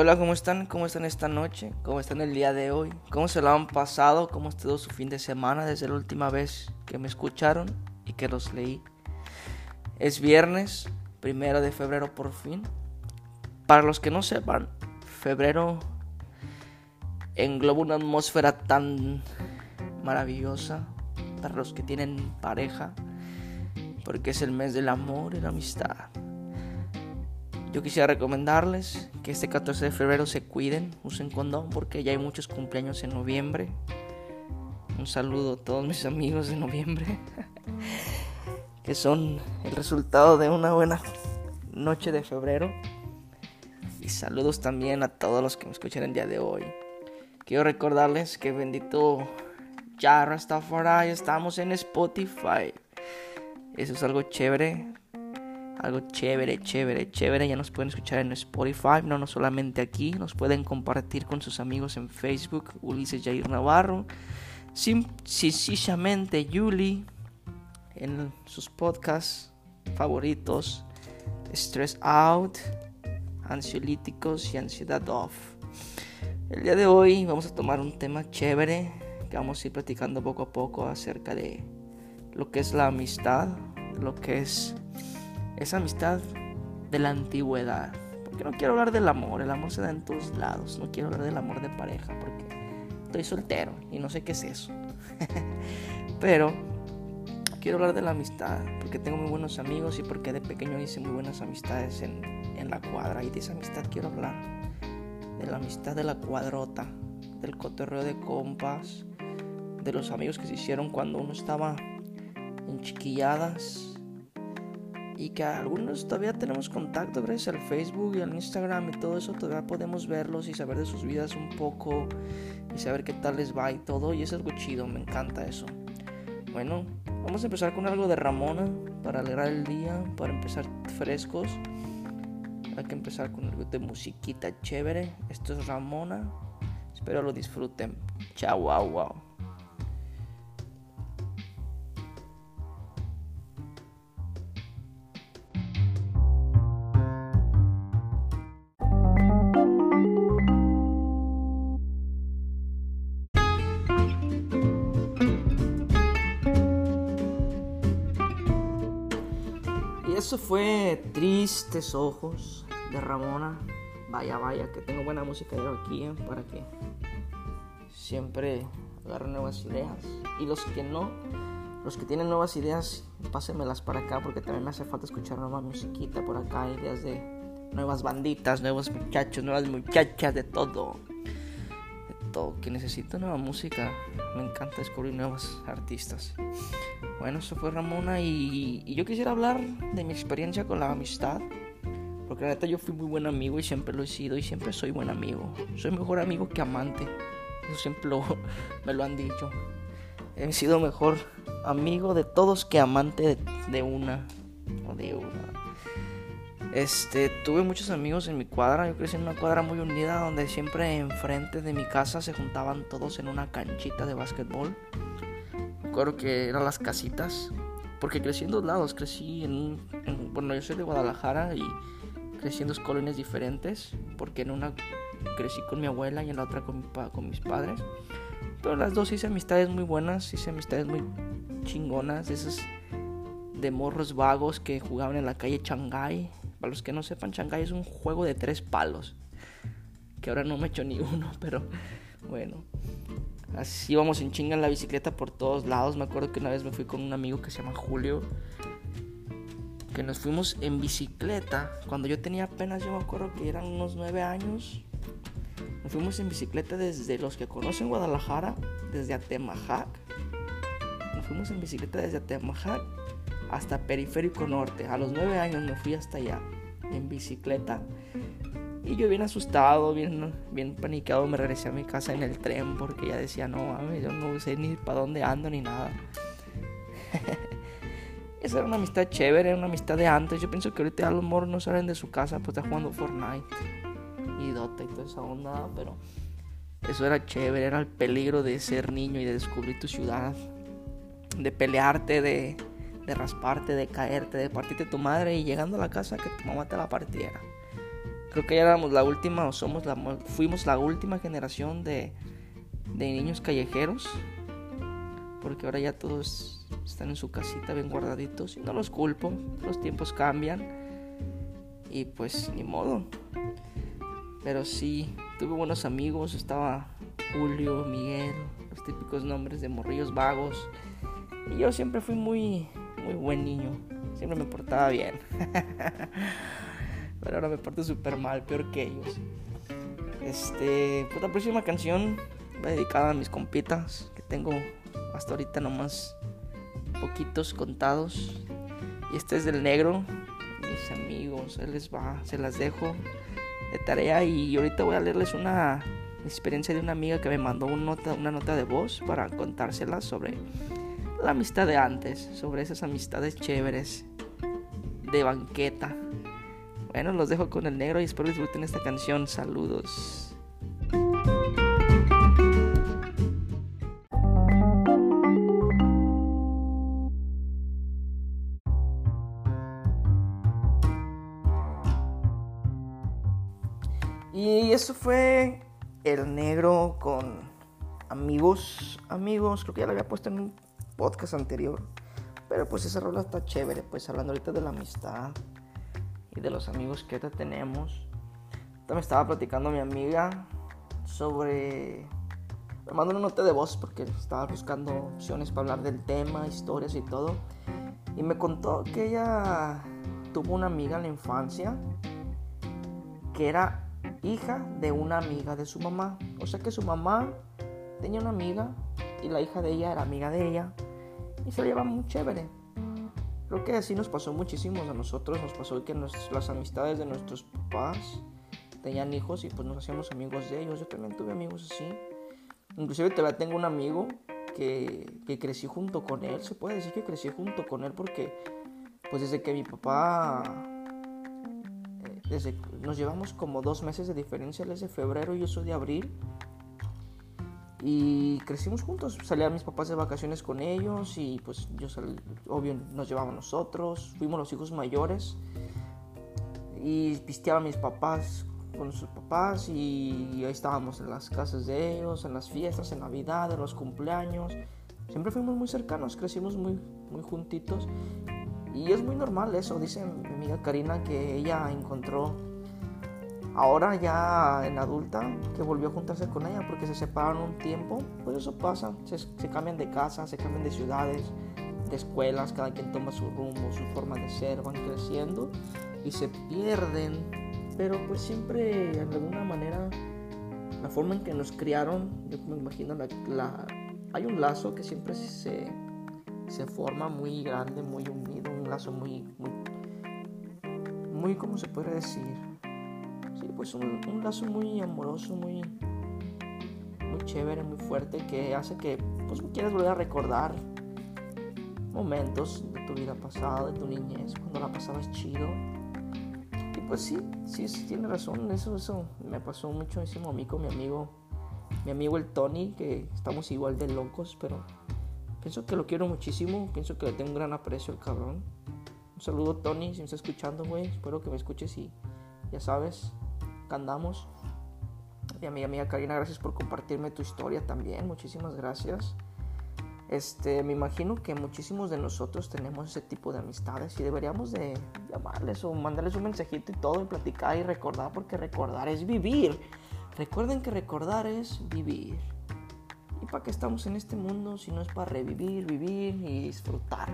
hola, ¿cómo están? ¿Cómo están esta noche? ¿Cómo están el día de hoy? ¿Cómo se lo han pasado? ¿Cómo estuvo su fin de semana desde la última vez que me escucharon y que los leí? Es viernes, primero de febrero por fin. Para los que no sepan, febrero engloba una atmósfera tan maravillosa para los que tienen pareja, porque es el mes del amor y la amistad. Yo quisiera recomendarles que este 14 de febrero se cuiden, usen condón porque ya hay muchos cumpleaños en noviembre. Un saludo a todos mis amigos de noviembre, que son el resultado de una buena noche de febrero. Y saludos también a todos los que me escuchan el día de hoy. Quiero recordarles que bendito ya Rastafari estamos en Spotify. Eso es algo chévere algo chévere, chévere, chévere. Ya nos pueden escuchar en Spotify, no, no solamente aquí. Nos pueden compartir con sus amigos en Facebook, Ulises Jair Navarro. Sencillamente Yuli en sus podcasts favoritos. Stress Out, Ansiolíticos y Ansiedad Off. El día de hoy vamos a tomar un tema chévere que vamos a ir platicando poco a poco acerca de lo que es la amistad, lo que es esa amistad de la antigüedad. Porque no quiero hablar del amor, el amor se da en todos lados. No quiero hablar del amor de pareja porque estoy soltero y no sé qué es eso. Pero quiero hablar de la amistad porque tengo muy buenos amigos y porque de pequeño hice muy buenas amistades en, en la cuadra. Y de esa amistad quiero hablar. De la amistad de la cuadrota, del cotorreo de compas, de los amigos que se hicieron cuando uno estaba en chiquilladas y que algunos todavía tenemos contacto gracias al Facebook y al Instagram y todo eso, todavía podemos verlos y saber de sus vidas un poco y saber qué tal les va y todo, y es algo chido, me encanta eso. Bueno, vamos a empezar con algo de Ramona para alegrar el día, para empezar frescos. Hay que empezar con algo de musiquita chévere. Esto es Ramona. Espero lo disfruten. Chao, wow, wow. Eso fue Tristes Ojos de Ramona. Vaya, vaya, que tengo buena música yo aquí ¿eh? para que siempre agarren nuevas ideas. Y los que no, los que tienen nuevas ideas, pásenmelas para acá porque también me hace falta escuchar nueva musiquita por acá, ideas de nuevas banditas, nuevos muchachos, nuevas muchachas, de todo. Que necesito nueva música. Me encanta descubrir nuevos artistas. Bueno, eso fue Ramona y, yo quisiera hablar de mi experiencia con la amistad. Porque la neta yo fui muy buen amigo y siempre lo he sido y siempre soy buen amigo. Soy mejor amigo que amante. Eso siempre me lo han dicho. He sido mejor amigo de todos que amante de, una. O de una. Este, tuve muchos amigos en mi cuadra. Yo crecí en una cuadra muy unida donde siempre enfrente de mi casa se juntaban todos en una canchita de básquetbol recuerdo que eran las casitas, porque crecí en dos lados, crecí en, bueno, yo soy de Guadalajara y crecí en dos colonias diferentes, porque en una crecí con mi abuela y en la otra con, con mis padres. Pero las dos hice amistades muy buenas, hice amistades muy chingonas, esas de morros vagos que jugaban en la calle Shanghai. Para los que no sepan, Shanghai es un juego de tres palos. Que ahora no me he hecho ni uno, pero bueno. Así íbamos en chinga la bicicleta por todos lados. Me acuerdo que una vez me fui con un amigo que se llama Julio. Que nos fuimos en bicicleta. Cuando yo tenía apenas, yo me acuerdo que eran unos nueve años. Nos fuimos en bicicleta desde los que conocen Guadalajara, desde Atemajac. Nos fuimos en bicicleta desde Atemajac hasta Periférico Norte. A los nueve años me fui hasta allá en bicicleta. Y yo bien asustado, bien, bien paniqueado, me regresé a mi casa en el tren porque ya decía, no mames, yo no sé ni para dónde ando ni nada. Esa era una amistad chévere, una amistad de antes. Yo pienso que ahorita a los moros no salen de su casa, pues está jugando Fortnite y Dota y toda esa onda, pero eso era chévere, era el peligro de ser niño y de descubrir tu ciudad, de pelearte, de, de rasparte, de caerte, de partirte tu madre y llegando a la casa que tu mamá te la partiera. Creo que ya éramos la última o somos la fuimos la última generación de, de niños callejeros. Porque ahora ya todos están en su casita bien guardaditos. Y no los culpo. Los tiempos cambian. Y pues ni modo. Pero sí, tuve buenos amigos. Estaba Julio, Miguel, los típicos nombres de morrillos vagos. Y yo siempre fui muy, buen niño. Siempre me portaba bien. Pero ahora me porto súper mal, peor que ellos. Este, pues la próxima canción va dedicada a mis compitas, que tengo hasta ahorita nomás poquitos contados. Y este es del negro, mis amigos, él les va, se las dejo de tarea y ahorita voy a leerles una experiencia de una amiga que me mandó una nota, una nota de voz para contársela sobre la amistad de antes, sobre esas amistades chéveres de banqueta. Bueno, los dejo con el negro y espero disfruten esta canción. Saludos. Y eso fue el negro con amigos, amigos, creo que ya lo había puesto en un podcast anterior. Pero pues esa rola está chévere, pues hablando ahorita de la amistad y de los amigos que ahorita tenemos. También estaba platicando mi amiga sobre... Me mandó una nota de voz porque estaba buscando opciones para hablar del tema, historias y todo. Y me contó que ella tuvo una amiga en la infancia que era hija de una amiga de su mamá. O sea que su mamá tenía una amiga y la hija de ella era amiga de ella y se lleva muy chévere. Creo que así nos pasó muchísimo a nosotros, nos pasó que las amistades de nuestros papás tenían hijos y pues nos hacíamos amigos de ellos. Yo también tuve amigos así. Inclusive todavía tengo un amigo que, que crecí junto con él. Se puede decir que crecí junto con él porque pues desde que mi papá eh, desde, nos llevamos como dos meses de diferencia, él es de febrero y yo soy de abril y crecimos juntos. Salían mis papás de vacaciones con ellos y pues yo obvio nos llevaban nosotros. Fuimos los hijos mayores y pisteaba mis papás con sus papás y ahí estábamos en las casas de ellos, en las fiestas, en Navidad, en los cumpleaños. Siempre fuimos muy cercanos, crecimos muy, muy juntitos y es muy normal eso. Dice mi amiga Karina que ella encontró ahora ya en adulta que volvió a juntarse con ella porque se separaron un tiempo, pues eso pasa, se, cambian de casa, se cambian de ciudades, de escuelas, cada quien toma su rumbo, su forma de ser, van creciendo y se pierden, pero pues siempre de alguna manera la forma en que nos criaron, yo me imagino la, hay un lazo que siempre se, se forma muy grande, muy unido, un lazo muy, muy, muy, ¿cómo se puede decir? Pues un, lazo muy amoroso, muy, muy chévere, muy fuerte, que hace que pues quieras volver a recordar momentos de tu vida pasada, de tu niñez, cuando la pasabas chido. Y pues sí, sí, sí tiene razón, eso, eso me pasó muchísimo a mí con mi amigo, mi amigo el Tony, que estamos igual de locos, pero pienso que lo quiero muchísimo, pienso que le tengo un gran aprecio al cabrón. Un saludo Tony, si me está escuchando, güey, espero que me escuches y ya sabes, andamos. Y a mi amiga Karina, gracias por compartirme tu historia también. Muchísimas gracias. Este, me imagino que muchísimos de nosotros tenemos ese tipo de amistades y deberíamos de llamarles o mandarles un mensajito y todo y platicar y recordar porque recordar es vivir. Recuerden que recordar es vivir. ¿Y para qué estamos en este mundo si no es para revivir, vivir y disfrutar?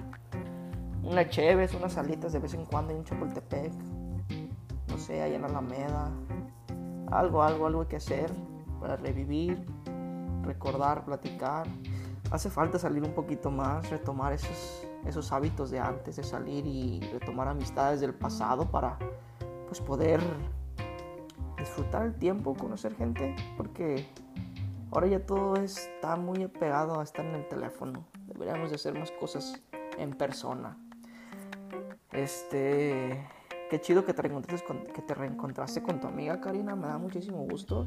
Una cheves, unas salitas de vez en cuando en un Chapultepec, no sé, allá en Alameda, algo, algo, algo que hacer para revivir, recordar, platicar. Hace falta salir un poquito más, retomar esos, esos hábitos de antes de salir y retomar amistades del pasado para pues poder disfrutar el tiempo, conocer gente, porque ahora ya todo está muy pegado a estar en el teléfono. Deberíamos de hacer más cosas en persona. Este, Qué chido que te reencontraste con, te reencontraste con tu amiga Karina, me da muchísimo gusto.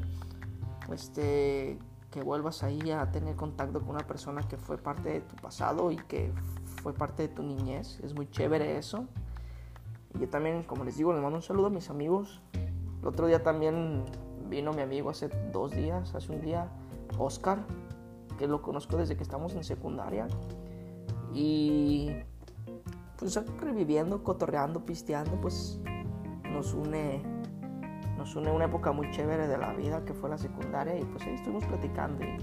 Este, que vuelvas ahí a tener contacto con una persona que fue parte de tu pasado y que fue parte de tu niñez. Es muy chévere eso. Yo también, como les digo, les mando un saludo a mis amigos El otro día también vino mi amigo hace dos días, hace un día, Oscar, que lo conozco desde que estamos en secundaria. Y pues reviviendo, cotorreando, pisteando, pues nos une, nos une una época muy chévere de la vida que fue la secundaria y pues ahí estuvimos platicando y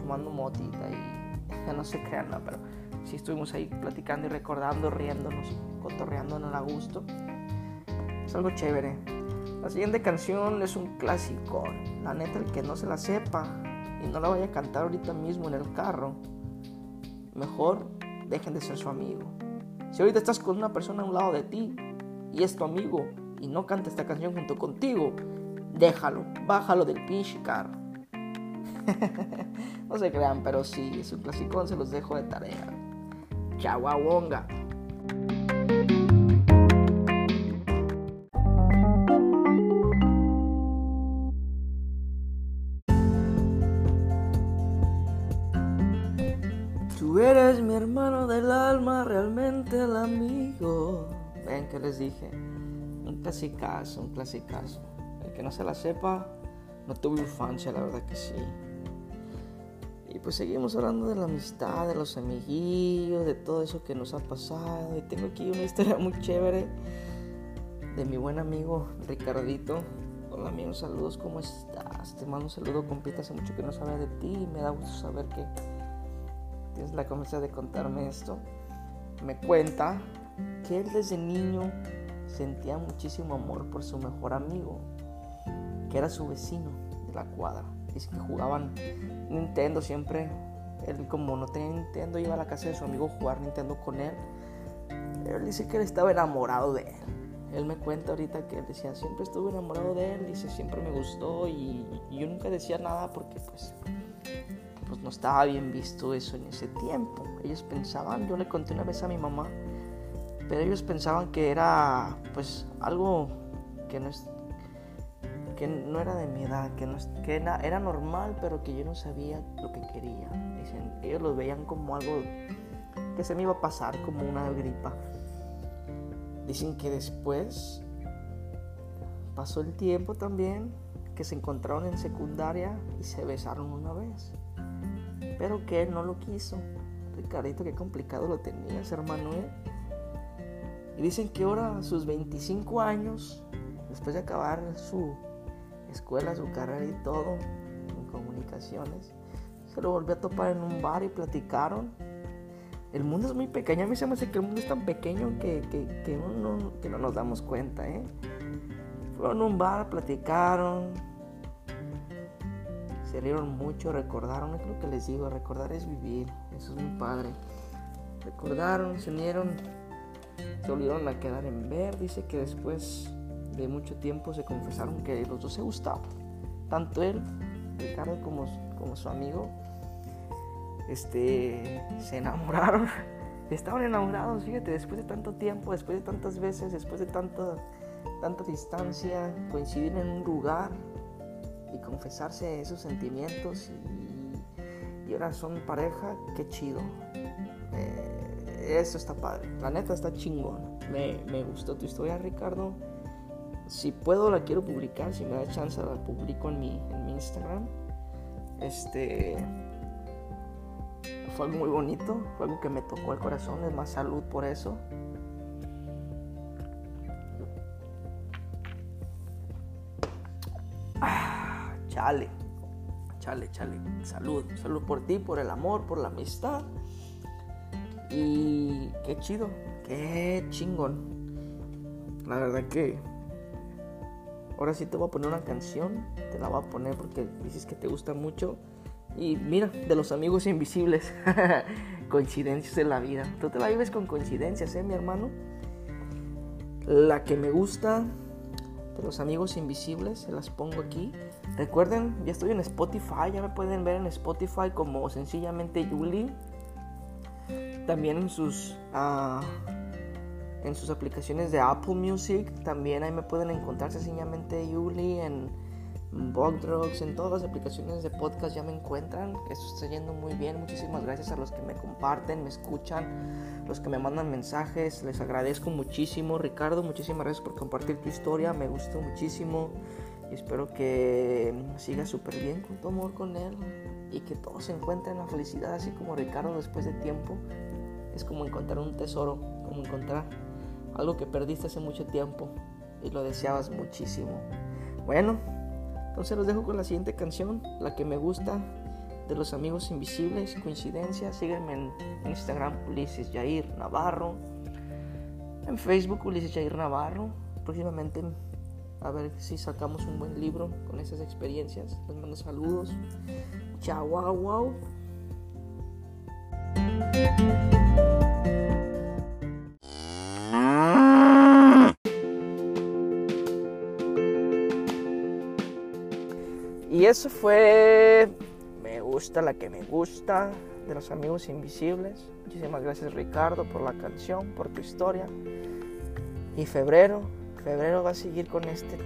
fumando motita y no se crean, no, pero sí estuvimos ahí platicando y recordando, riéndonos, cotorreándonos a gusto. Es algo chévere. La siguiente canción es un clásico. La neta, el que no se la sepa y no la vaya a cantar ahorita mismo en el carro, mejor dejen de ser su amigo. Si ahorita estás con una persona a un lado de ti y es tu amigo y no canta esta canción junto contigo, déjalo, bájalo del pinche carro. no se crean, pero sí, es un clásico, se los dejo de tarea. Chahuahonga. Dije, un clasicazo, un clasicazo. El que no se la sepa, no tuvo infancia, la verdad que sí. Y pues seguimos hablando de la amistad, de los amiguillos, de todo eso que nos ha pasado. Y tengo aquí una historia muy chévere de mi buen amigo Ricardito. Hola amigo, saludos, ¿cómo estás? Te mando un saludo, compita, hace mucho que no sabía de ti y me da gusto saber que tienes la confianza de contarme esto. Me cuenta que él desde niño sentía muchísimo amor por su mejor amigo, que era su vecino de la cuadra. Dice que jugaban Nintendo siempre. Él como no tenía Nintendo iba a la casa de su amigo a jugar Nintendo con él. Él dice que él estaba enamorado de él. Él me cuenta ahorita que él decía, siempre estuve enamorado de él, dice, siempre me gustó y, y yo nunca decía nada porque pues, pues no estaba bien visto eso en ese tiempo. Ellos pensaban, yo le conté una vez a mi mamá, pero ellos pensaban que era pues algo que no, es, que no era de mi edad, que, no, que era, normal, pero que yo no sabía lo que quería. Dicen, ellos lo veían como algo que se me iba a pasar, como una gripa. Dicen que después pasó el tiempo también, que se encontraron en secundaria y se besaron una vez. Pero que él no lo quiso. Ricardito, qué complicado lo tenías, hermano. ¿eh? Y dicen que ahora, a sus 25 años, después de acabar su escuela, su carrera y todo, en comunicaciones, se lo volvió a topar en un bar y platicaron. El mundo es muy pequeño, a mí se me hace que el mundo es tan pequeño que, que, que, no, que no nos damos cuenta. ¿eh? Fueron a un bar, platicaron, se rieron mucho, recordaron, es lo que les digo, recordar es vivir, eso es muy padre. Recordaron, se unieron, se volvieron a quedar en ver, dice que después de mucho tiempo se confesaron que los dos se gustaban, tanto él, Ricardo, como, como su amigo, este, se enamoraron, estaban enamorados, fíjate, después de tanto tiempo, después de tantas veces, después de tanta, tanta distancia, coincidir en un lugar, y confesarse esos sentimientos y, y ahora son pareja, qué chido. Eh, eso está padre, la neta está chingón. Me, me, gustó tu historia, Ricardo. Si puedo, la quiero publicar. Si me da chance, la publico en mi, en mi Instagram. Este. Fue algo muy bonito, fue algo que me tocó el corazón. Es más salud por eso. chale, chale, chale, salud, salud por ti, por el amor, por la amistad. Y qué chido, qué chingón. La verdad que ahora sí te voy a poner una canción, te la voy a poner porque dices que te gusta mucho. Y mira, de los amigos invisibles, coincidencias en la vida. Tú te la vives con coincidencias, ¿eh, mi hermano? La que me gusta de los amigos invisibles, se las pongo aquí. Recuerden, ya estoy en Spotify, ya me pueden ver en Spotify como sencillamente Yuli. También en sus, uh, en sus aplicaciones de Apple Music, también ahí me pueden encontrar sencillamente Yuli. En Bug Drugs, en todas las aplicaciones de podcast ya me encuentran. Esto está yendo muy bien. Muchísimas gracias a los que me comparten, me escuchan, los que me mandan mensajes. Les agradezco muchísimo. Ricardo, muchísimas gracias por compartir tu historia. Me gustó muchísimo. Y espero que siga súper bien con tu amor con él. Y que todos encuentren la felicidad, así como Ricardo después de tiempo. Es como encontrar un tesoro, como encontrar algo que perdiste hace mucho tiempo y lo deseabas muchísimo. Bueno, entonces los dejo con la siguiente canción, la que me gusta de los amigos invisibles, coincidencia. Sígueme en Instagram, Ulises Jair Navarro. En Facebook, Ulises Jair Navarro. Próximamente, a ver si sacamos un buen libro con esas experiencias. Les mando saludos. Chao, wow, wow. Eso fue Me gusta la que me gusta de los amigos invisibles. Muchísimas gracias Ricardo por la canción, por tu historia. Y febrero, febrero va a seguir con este,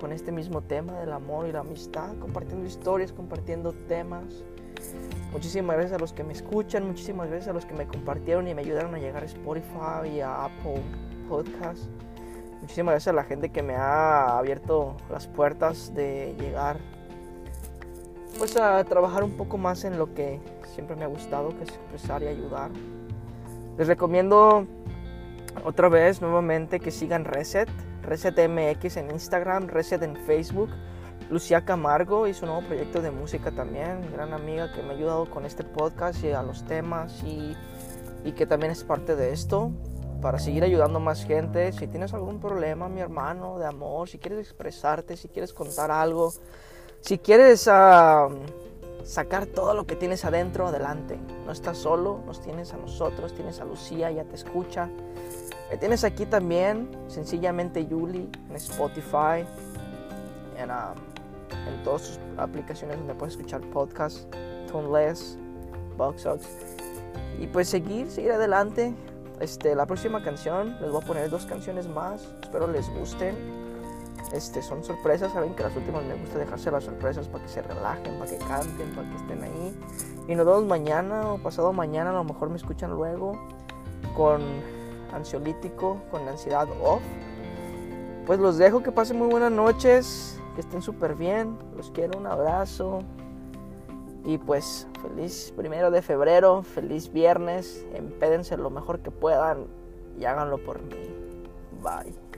con este mismo tema del amor y la amistad, compartiendo historias, compartiendo temas. Muchísimas gracias a los que me escuchan, muchísimas gracias a los que me compartieron y me ayudaron a llegar a Spotify y a Apple Podcast. Muchísimas gracias a la gente que me ha abierto las puertas de llegar pues a trabajar un poco más en lo que siempre me ha gustado, que es expresar y ayudar. Les recomiendo otra vez nuevamente que sigan Reset, Reset MX en Instagram, Reset en Facebook. Lucía Camargo y su nuevo proyecto de música también, gran amiga que me ha ayudado con este podcast y a los temas y, y que también es parte de esto para seguir ayudando a más gente. Si tienes algún problema, mi hermano, de amor, si quieres expresarte, si quieres contar algo, si quieres ah, sacar todo lo que tienes adentro, adelante. No estás solo, nos tienes a nosotros, tienes a Lucía, ya te escucha. Me tienes aquí también, sencillamente Yuli, en Spotify, en, ah, en todas sus aplicaciones donde puedes escuchar podcasts, Toneless, Boxox. Y pues seguir, seguir adelante. Este, la próxima canción, les voy a poner dos canciones más, espero les gusten. Este, son sorpresas, saben que las últimas me gusta dejarse las sorpresas para que se relajen, para que canten, para que estén ahí. Y nos vemos mañana o pasado mañana, a lo mejor me escuchan luego con ansiolítico, con ansiedad off. Pues los dejo, que pasen muy buenas noches, que estén súper bien, los quiero, un abrazo. Y pues feliz primero de febrero, feliz viernes, empédense lo mejor que puedan y háganlo por mí. Bye.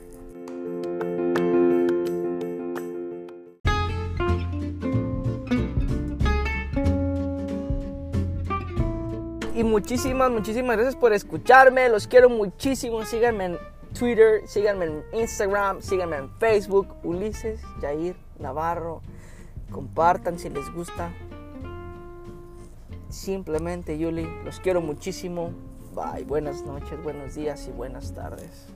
Muchísimas, muchísimas gracias por escucharme. Los quiero muchísimo. Síganme en Twitter, síganme en Instagram, síganme en Facebook. Ulises, Jair, Navarro. Compartan si les gusta. Simplemente, Yuli, los quiero muchísimo. Bye. Buenas noches, buenos días y buenas tardes.